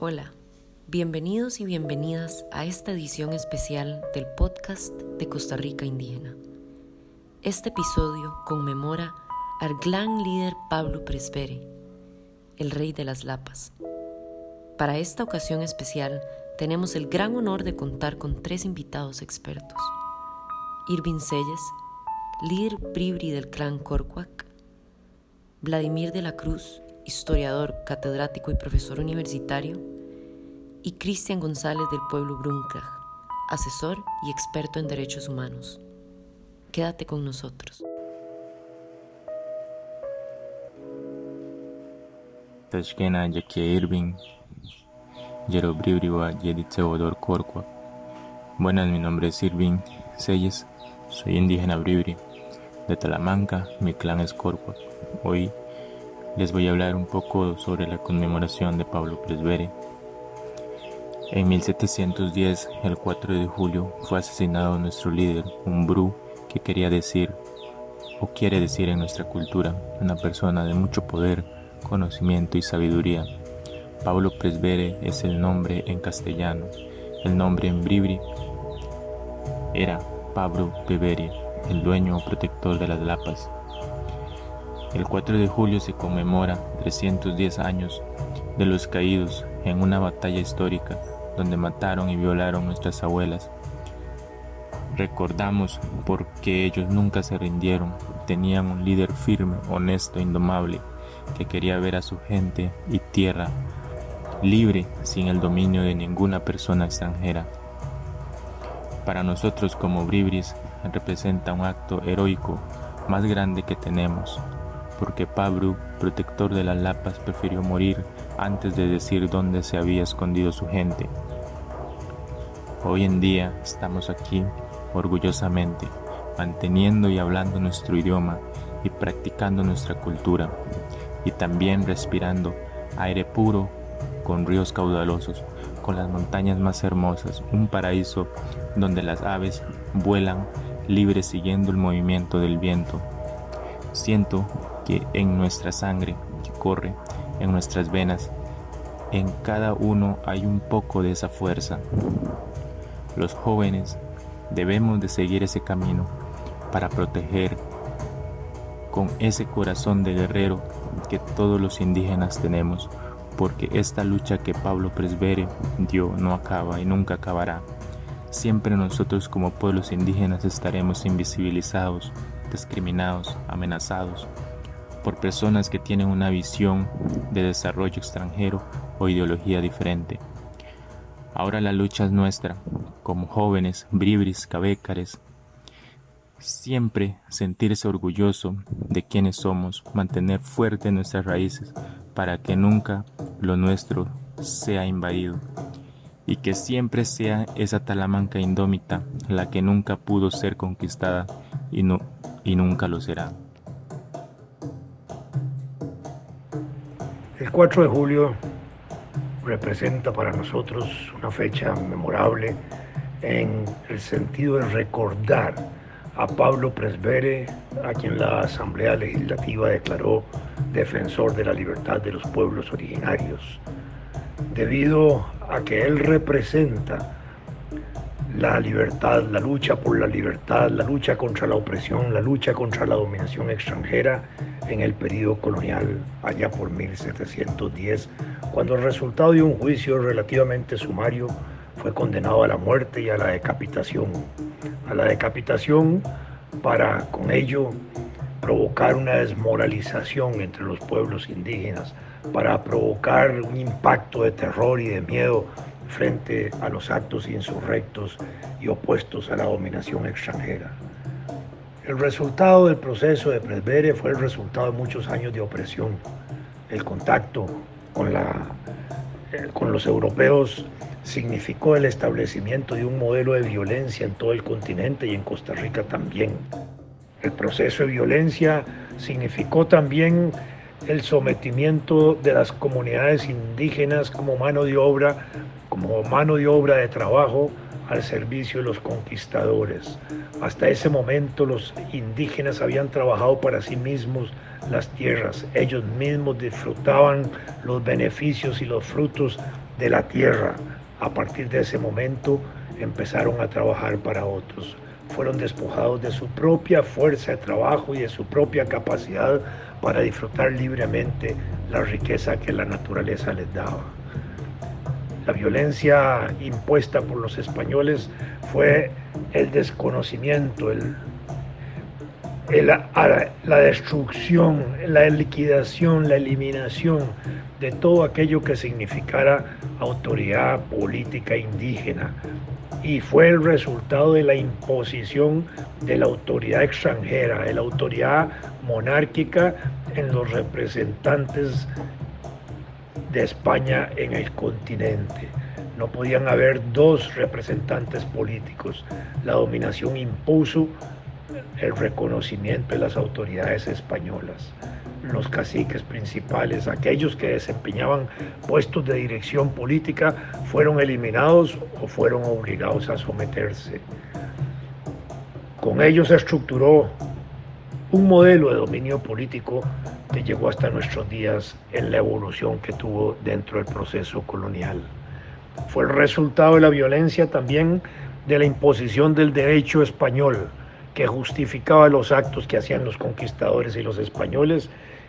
Hola, bienvenidos y bienvenidas a esta edición especial del podcast de Costa Rica Indígena. Este episodio conmemora al gran líder Pablo Presbere, el rey de las lapas. Para esta ocasión especial tenemos el gran honor de contar con tres invitados expertos. Irving Selles, líder bribri del clan Corcuac, Vladimir de la Cruz, historiador, catedrático y profesor universitario, y Cristian González del pueblo Bruncaj, asesor y experto en derechos humanos. Quédate con nosotros. Tashkena Yakia Irving, Yerobribriwa Yeditseodor Corcua. Buenas, mi nombre es Irving Selles, soy indígena bribri. De Talamanca, mi clan es Corcua. Hoy les voy a hablar un poco sobre la conmemoración de Pablo Presbere. En 1710, el 4 de julio, fue asesinado nuestro líder, un bru que quería decir, o quiere decir en nuestra cultura, una persona de mucho poder, conocimiento y sabiduría. Pablo Presbere es el nombre en castellano. El nombre en bribri era Pablo Bebere, el dueño o protector de las lapas. El 4 de julio se conmemora 310 años de los caídos en una batalla histórica donde mataron y violaron nuestras abuelas. Recordamos porque ellos nunca se rindieron, tenían un líder firme, honesto, indomable, que quería ver a su gente y tierra libre sin el dominio de ninguna persona extranjera. Para nosotros como Bribris representa un acto heroico más grande que tenemos, porque Pablo, protector de las lapas, prefirió morir antes de decir dónde se había escondido su gente. Hoy en día estamos aquí orgullosamente, manteniendo y hablando nuestro idioma y practicando nuestra cultura, y también respirando aire puro con ríos caudalosos, con las montañas más hermosas, un paraíso donde las aves vuelan libres siguiendo el movimiento del viento. Siento que en nuestra sangre que corre, en nuestras venas, en cada uno hay un poco de esa fuerza. Los jóvenes debemos de seguir ese camino para proteger con ese corazón de guerrero que todos los indígenas tenemos, porque esta lucha que Pablo Presbere dio no acaba y nunca acabará. Siempre nosotros como pueblos indígenas estaremos invisibilizados, discriminados, amenazados por personas que tienen una visión de desarrollo extranjero o ideología diferente. Ahora la lucha es nuestra, como jóvenes, bribris, cabécares, siempre sentirse orgulloso de quienes somos, mantener fuerte nuestras raíces para que nunca lo nuestro sea invadido y que siempre sea esa Talamanca indómita la que nunca pudo ser conquistada y, no, y nunca lo será. El 4 de julio representa para nosotros una fecha memorable en el sentido de recordar a Pablo Presbere, a quien la Asamblea Legislativa declaró defensor de la libertad de los pueblos originarios, debido a que él representa la libertad, la lucha por la libertad, la lucha contra la opresión, la lucha contra la dominación extranjera en el periodo colonial allá por 1710, cuando el resultado de un juicio relativamente sumario fue condenado a la muerte y a la decapitación. A la decapitación para con ello provocar una desmoralización entre los pueblos indígenas, para provocar un impacto de terror y de miedo frente a los actos insurrectos y opuestos a la dominación extranjera. El resultado del proceso de Presbere fue el resultado de muchos años de opresión. El contacto con, la, con los europeos significó el establecimiento de un modelo de violencia en todo el continente y en Costa Rica también. El proceso de violencia significó también el sometimiento de las comunidades indígenas como mano de obra, como mano de obra de trabajo al servicio de los conquistadores. Hasta ese momento los indígenas habían trabajado para sí mismos las tierras, ellos mismos disfrutaban los beneficios y los frutos de la tierra. A partir de ese momento empezaron a trabajar para otros. Fueron despojados de su propia fuerza de trabajo y de su propia capacidad para disfrutar libremente la riqueza que la naturaleza les daba. La violencia impuesta por los españoles fue el desconocimiento, el, la destrucción, la liquidación, la eliminación de todo aquello que significara autoridad política indígena. Y fue el resultado de la imposición de la autoridad extranjera, de la autoridad monárquica en los representantes España en el continente. No podían haber dos representantes políticos. La dominación impuso el reconocimiento de las autoridades españolas. Los caciques principales, aquellos que desempeñaban puestos de dirección política, fueron eliminados o fueron obligados a someterse. Con ellos se estructuró un modelo de dominio político llegó hasta nuestros días en la evolución que tuvo dentro del proceso colonial. Fue el resultado de la violencia también de la imposición del derecho español que justificaba los actos que hacían los conquistadores y los españoles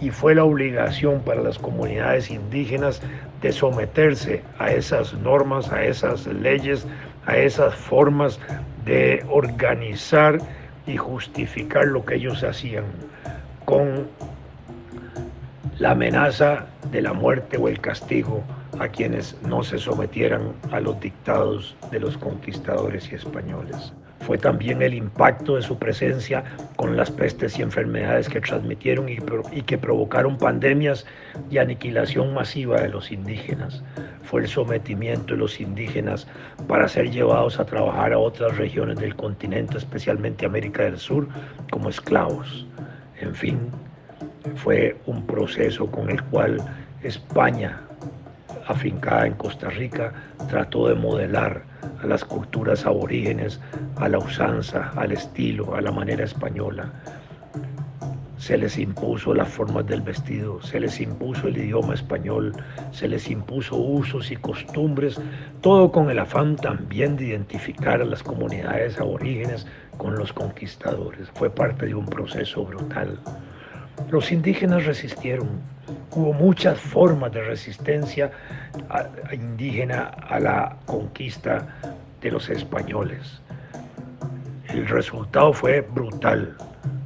y fue la obligación para las comunidades indígenas de someterse a esas normas, a esas leyes, a esas formas de organizar y justificar lo que ellos hacían con la amenaza de la muerte o el castigo a quienes no se sometieran a los dictados de los conquistadores y españoles. Fue también el impacto de su presencia con las pestes y enfermedades que transmitieron y, que provocaron pandemias y aniquilación masiva de los indígenas. Fue el sometimiento de los indígenas para ser llevados a trabajar a otras regiones del continente, especialmente América del Sur, como esclavos. En fin, fue un proceso con el cual España, afincada en Costa Rica, trató de modelar a las culturas aborígenes, a la usanza, al estilo, a la manera española. Se les impuso las formas del vestido, se les impuso el idioma español, se les impuso usos y costumbres, todo con el afán también de identificar a las comunidades aborígenes con los conquistadores. Fue parte de un proceso brutal. Los indígenas resistieron. Hubo muchas formas de resistencia indígena a la conquista de los españoles. El resultado fue brutal,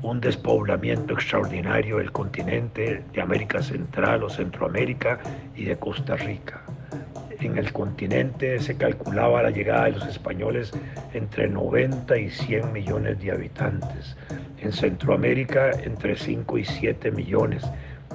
un despoblamiento extraordinario del continente de América Central o Centroamérica y de Costa Rica. En el continente se calculaba la llegada de los españoles entre 90 y 100 millones de habitantes. En Centroamérica entre 5 y 7 millones.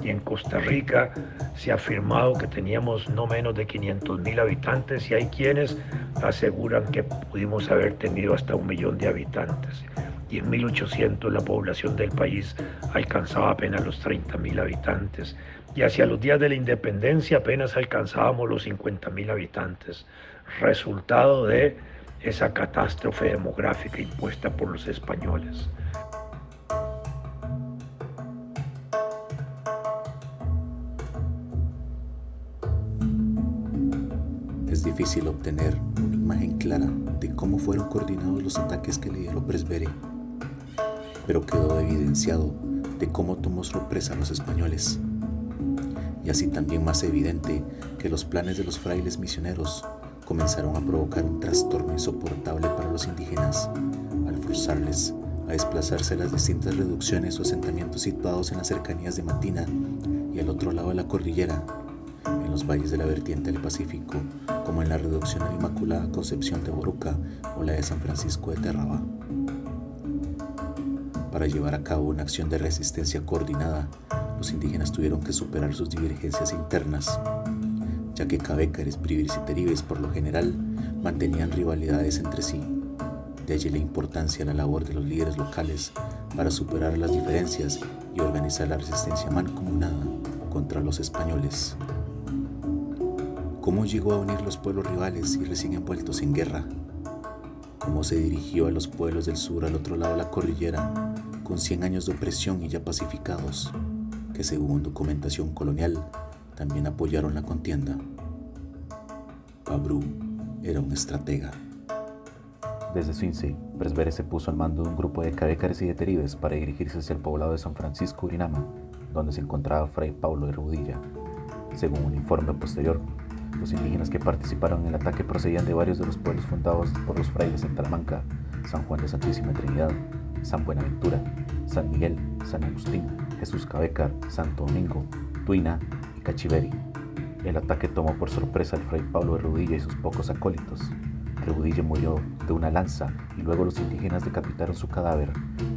Y en Costa Rica se ha afirmado que teníamos no menos de 500 mil habitantes y hay quienes aseguran que pudimos haber tenido hasta un millón de habitantes. Y en 1800 la población del país alcanzaba apenas los 30 mil habitantes y hacia los días de la independencia apenas alcanzábamos los 50.000 habitantes, resultado de esa catástrofe demográfica impuesta por los españoles. Es difícil obtener una imagen clara de cómo fueron coordinados los ataques que lideró Presbere, pero quedó evidenciado de cómo tomó sorpresa a los españoles y así también más evidente que los planes de los frailes misioneros comenzaron a provocar un trastorno insoportable para los indígenas al forzarles a desplazarse a las distintas reducciones o asentamientos situados en las cercanías de Matina y al otro lado de la cordillera, en los valles de la vertiente del Pacífico, como en la reducción de la Inmaculada Concepción de Boruca o la de San Francisco de Terraba. Para llevar a cabo una acción de resistencia coordinada, los indígenas tuvieron que superar sus divergencias internas, ya que cabécares, bribris y teribes por lo general mantenían rivalidades entre sí. De allí la importancia de la labor de los líderes locales para superar las diferencias y organizar la resistencia mancomunada contra los españoles. ¿Cómo llegó a unir los pueblos rivales y recién envueltos en guerra? ¿Cómo se dirigió a los pueblos del sur al otro lado de la cordillera con 100 años de opresión y ya pacificados? Según documentación colonial también apoyaron la contienda. Pabru era un estratega. Desde Suinsey, Presbere se puso al mando de un grupo de cadécares y de teribes para dirigirse hacia el poblado de San Francisco Urinama, donde se encontraba Fray Paulo de Rudilla. Según un informe posterior, los indígenas que participaron en el ataque procedían de varios de los pueblos fundados por los frailes en Talamanca, San Juan de Santísima Trinidad, San Buenaventura, San Miguel, San Agustín, Jesús Cabecar, Santo Domingo, Tuina y Cachiveri. El ataque tomó por sorpresa al fray Pablo de Rudilla y sus pocos acólitos. Rudilla murió de una lanza y luego los indígenas decapitaron su cadáver.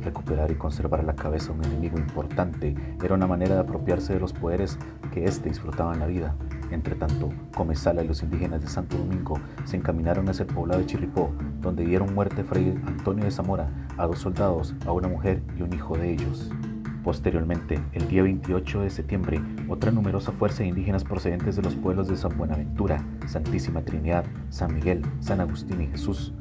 Recuperar y conservar la cabeza de un enemigo importante era una manera de apropiarse de los poderes que éste disfrutaba en la vida. Entre tanto, Comesala y los indígenas de Santo Domingo se encaminaron hacia el poblado de Chirripó, donde dieron muerte a Fray Antonio de Zamora, a dos soldados, a una mujer y un hijo de ellos. Posteriormente, el día 28 de septiembre, otra numerosa fuerza de indígenas procedentes de los pueblos de San Buenaventura, Santísima Trinidad, San Miguel, San Agustín y Jesús,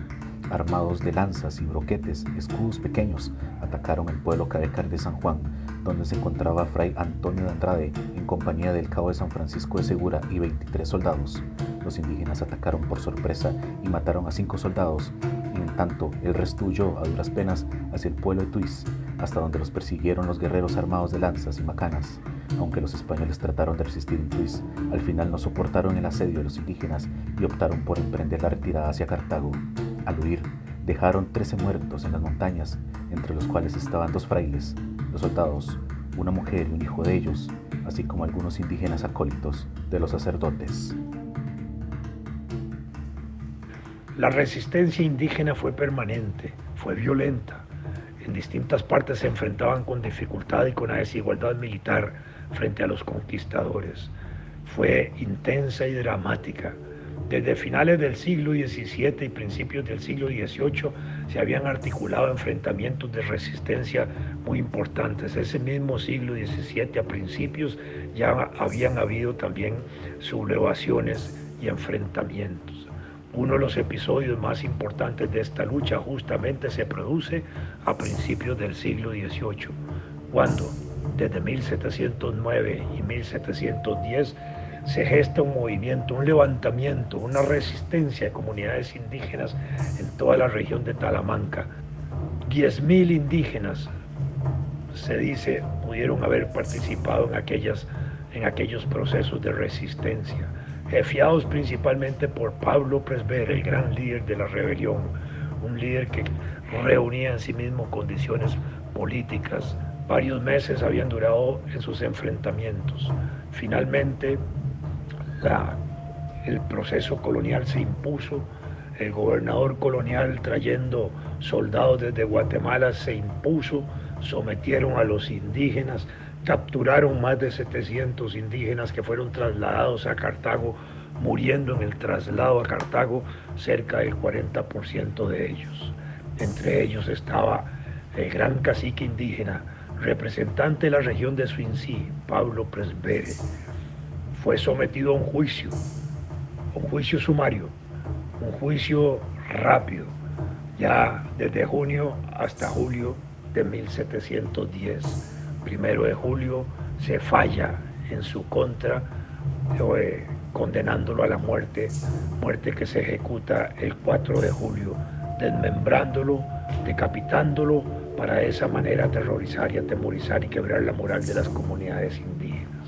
armados de lanzas y broquetes, escudos pequeños, atacaron el pueblo Cadecar de San Juan, donde se encontraba Fray Antonio de Andrade en compañía del cabo de San Francisco de Segura y 23 soldados. Los indígenas atacaron por sorpresa y mataron a cinco soldados, y en tanto el resto huyó a duras penas hacia el pueblo de Tuis, hasta donde los persiguieron los guerreros armados de lanzas y macanas. Aunque los españoles trataron de resistir en Tuis, al final no soportaron el asedio de los indígenas y optaron por emprender la retirada hacia Cartago. Al huir, dejaron 13 muertos en las montañas, entre los cuales estaban dos frailes, los soldados, una mujer y un hijo de ellos, así como algunos indígenas acólitos de los sacerdotes. La resistencia indígena fue permanente, fue violenta, en distintas partes se enfrentaban con dificultad y con la desigualdad militar frente a los conquistadores. Fue intensa y dramática. Desde finales del siglo XVII y principios del siglo XVIII se habían articulado enfrentamientos de resistencia muy importantes. Ese mismo siglo XVII a principios ya habían habido también sublevaciones y enfrentamientos. Uno de los episodios más importantes de esta lucha justamente se produce a principios del siglo XVIII, cuando desde 1709 y 1710 se gesta un movimiento, un levantamiento, una resistencia de comunidades indígenas en toda la región de Talamanca. 10.000 indígenas, se dice, pudieron haber participado en, aquellas, en aquellos procesos de resistencia jefiados principalmente por Pablo Presber, el gran líder de la rebelión, un líder que reunía en sí mismo condiciones políticas. Varios meses habían durado en sus enfrentamientos. Finalmente, el proceso colonial se impuso, el gobernador colonial trayendo soldados desde Guatemala se impuso, sometieron a los indígenas, capturaron más de 700 indígenas que fueron trasladados a Cartago, muriendo en el traslado a Cartago cerca del 40% de ellos. Entre ellos estaba el gran cacique indígena, representante de la región de Suincí, Pablo Presbere. Fue sometido a un juicio, un juicio sumario, un juicio rápido, ya desde junio hasta julio de 1710 primero de julio se falla en su contra, eh, condenándolo a la muerte, muerte que se ejecuta el 4 de julio, desmembrándolo, decapitándolo, para de esa manera aterrorizar y atemorizar y quebrar la moral de las comunidades indígenas.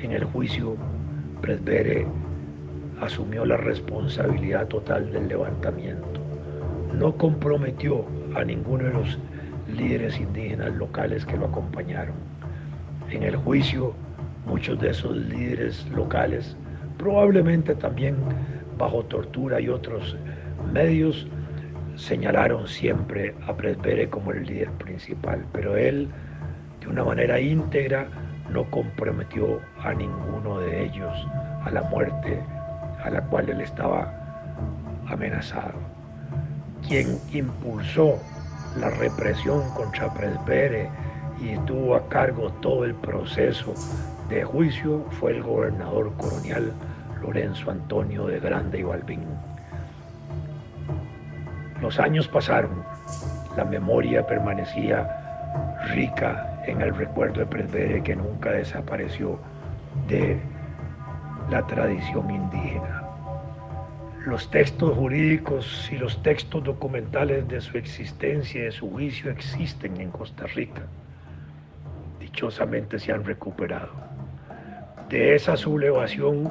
En el juicio, Presbere asumió la responsabilidad total del levantamiento. No comprometió a ninguno de los líderes indígenas locales que lo acompañaron. En el juicio, muchos de esos líderes locales, probablemente también bajo tortura y otros medios, señalaron siempre a Presbere como el líder principal, pero él, de una manera íntegra, no comprometió a ninguno de ellos a la muerte a la cual él estaba amenazado. Quien impulsó la represión contra Presbere y tuvo a cargo todo el proceso de juicio fue el gobernador colonial Lorenzo Antonio de Grande y Balbín. Los años pasaron, la memoria permanecía rica en el recuerdo de Presbere que nunca desapareció de la tradición indígena. Los textos jurídicos y los textos documentales de su existencia y de su juicio existen en Costa Rica. Dichosamente se han recuperado. De esa sublevación,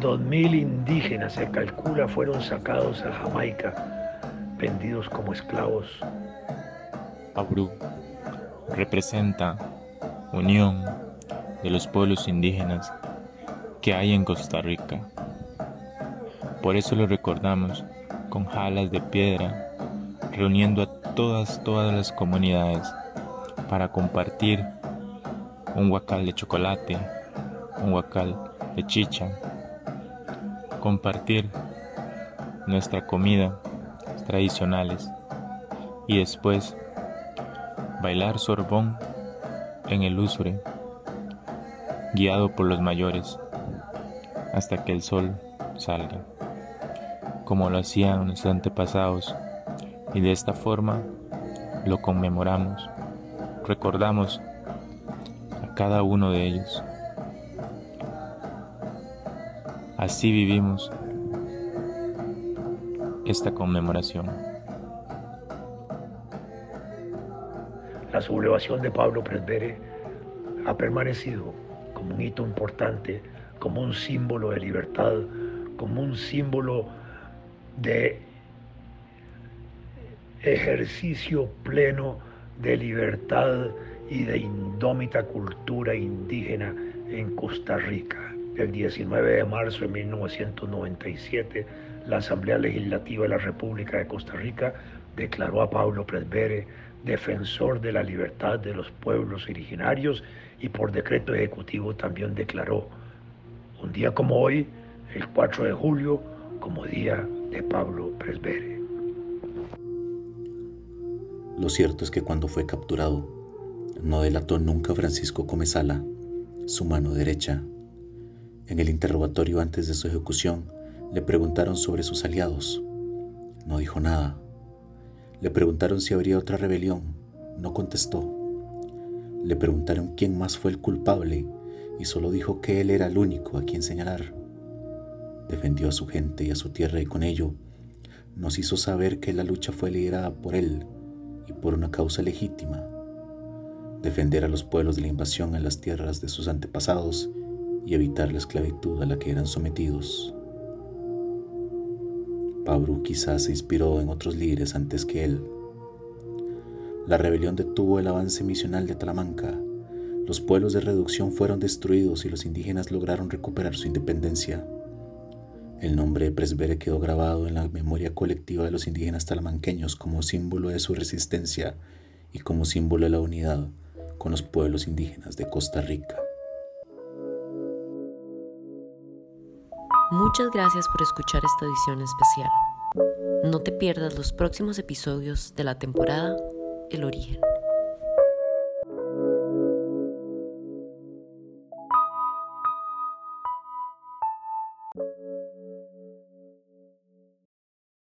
dos mil indígenas se calcula fueron sacados a Jamaica, vendidos como esclavos. Abrú representa unión de los pueblos indígenas que hay en Costa Rica. Por eso lo recordamos con jalas de piedra, reuniendo a todas, todas las comunidades para compartir un huacal de chocolate, un huacal de chicha, compartir nuestra comida tradicionales y después bailar sorbón en el usure, guiado por los mayores, hasta que el sol salga, como lo hacían nuestros antepasados, y de esta forma lo conmemoramos, recordamos a cada uno de ellos. Así vivimos esta conmemoración. La sublevación de Pablo Presbere ha permanecido como un hito importante, como un símbolo de libertad, como un símbolo de ejercicio pleno de libertad y de indómita cultura indígena en Costa Rica. El 19 de marzo de 1997, la Asamblea Legislativa de la República de Costa Rica declaró a Pablo Presbere defensor de la libertad de los pueblos originarios y por decreto ejecutivo también declaró un día como hoy, el 4 de julio, como día de Pablo Presbere. Lo cierto es que cuando fue capturado, no delató nunca a Francisco Comezala, su mano derecha. En el interrogatorio antes de su ejecución, le preguntaron sobre sus aliados. No dijo nada. Le preguntaron si habría otra rebelión. No contestó. Le preguntaron quién más fue el culpable y solo dijo que él era el único a quien señalar. Defendió a su gente y a su tierra y con ello nos hizo saber que la lucha fue liderada por él y por una causa legítima, defender a los pueblos de la invasión en las tierras de sus antepasados y evitar la esclavitud a la que eran sometidos. Pablo quizás se inspiró en otros líderes antes que él. La rebelión detuvo el avance misional de Talamanca. Los pueblos de reducción fueron destruidos y los indígenas lograron recuperar su independencia. El nombre de Presbere quedó grabado en la memoria colectiva de los indígenas talamanqueños como símbolo de su resistencia y como símbolo de la unidad con los pueblos indígenas de Costa Rica. Muchas gracias por escuchar esta edición especial. No te pierdas los próximos episodios de la temporada El Origen.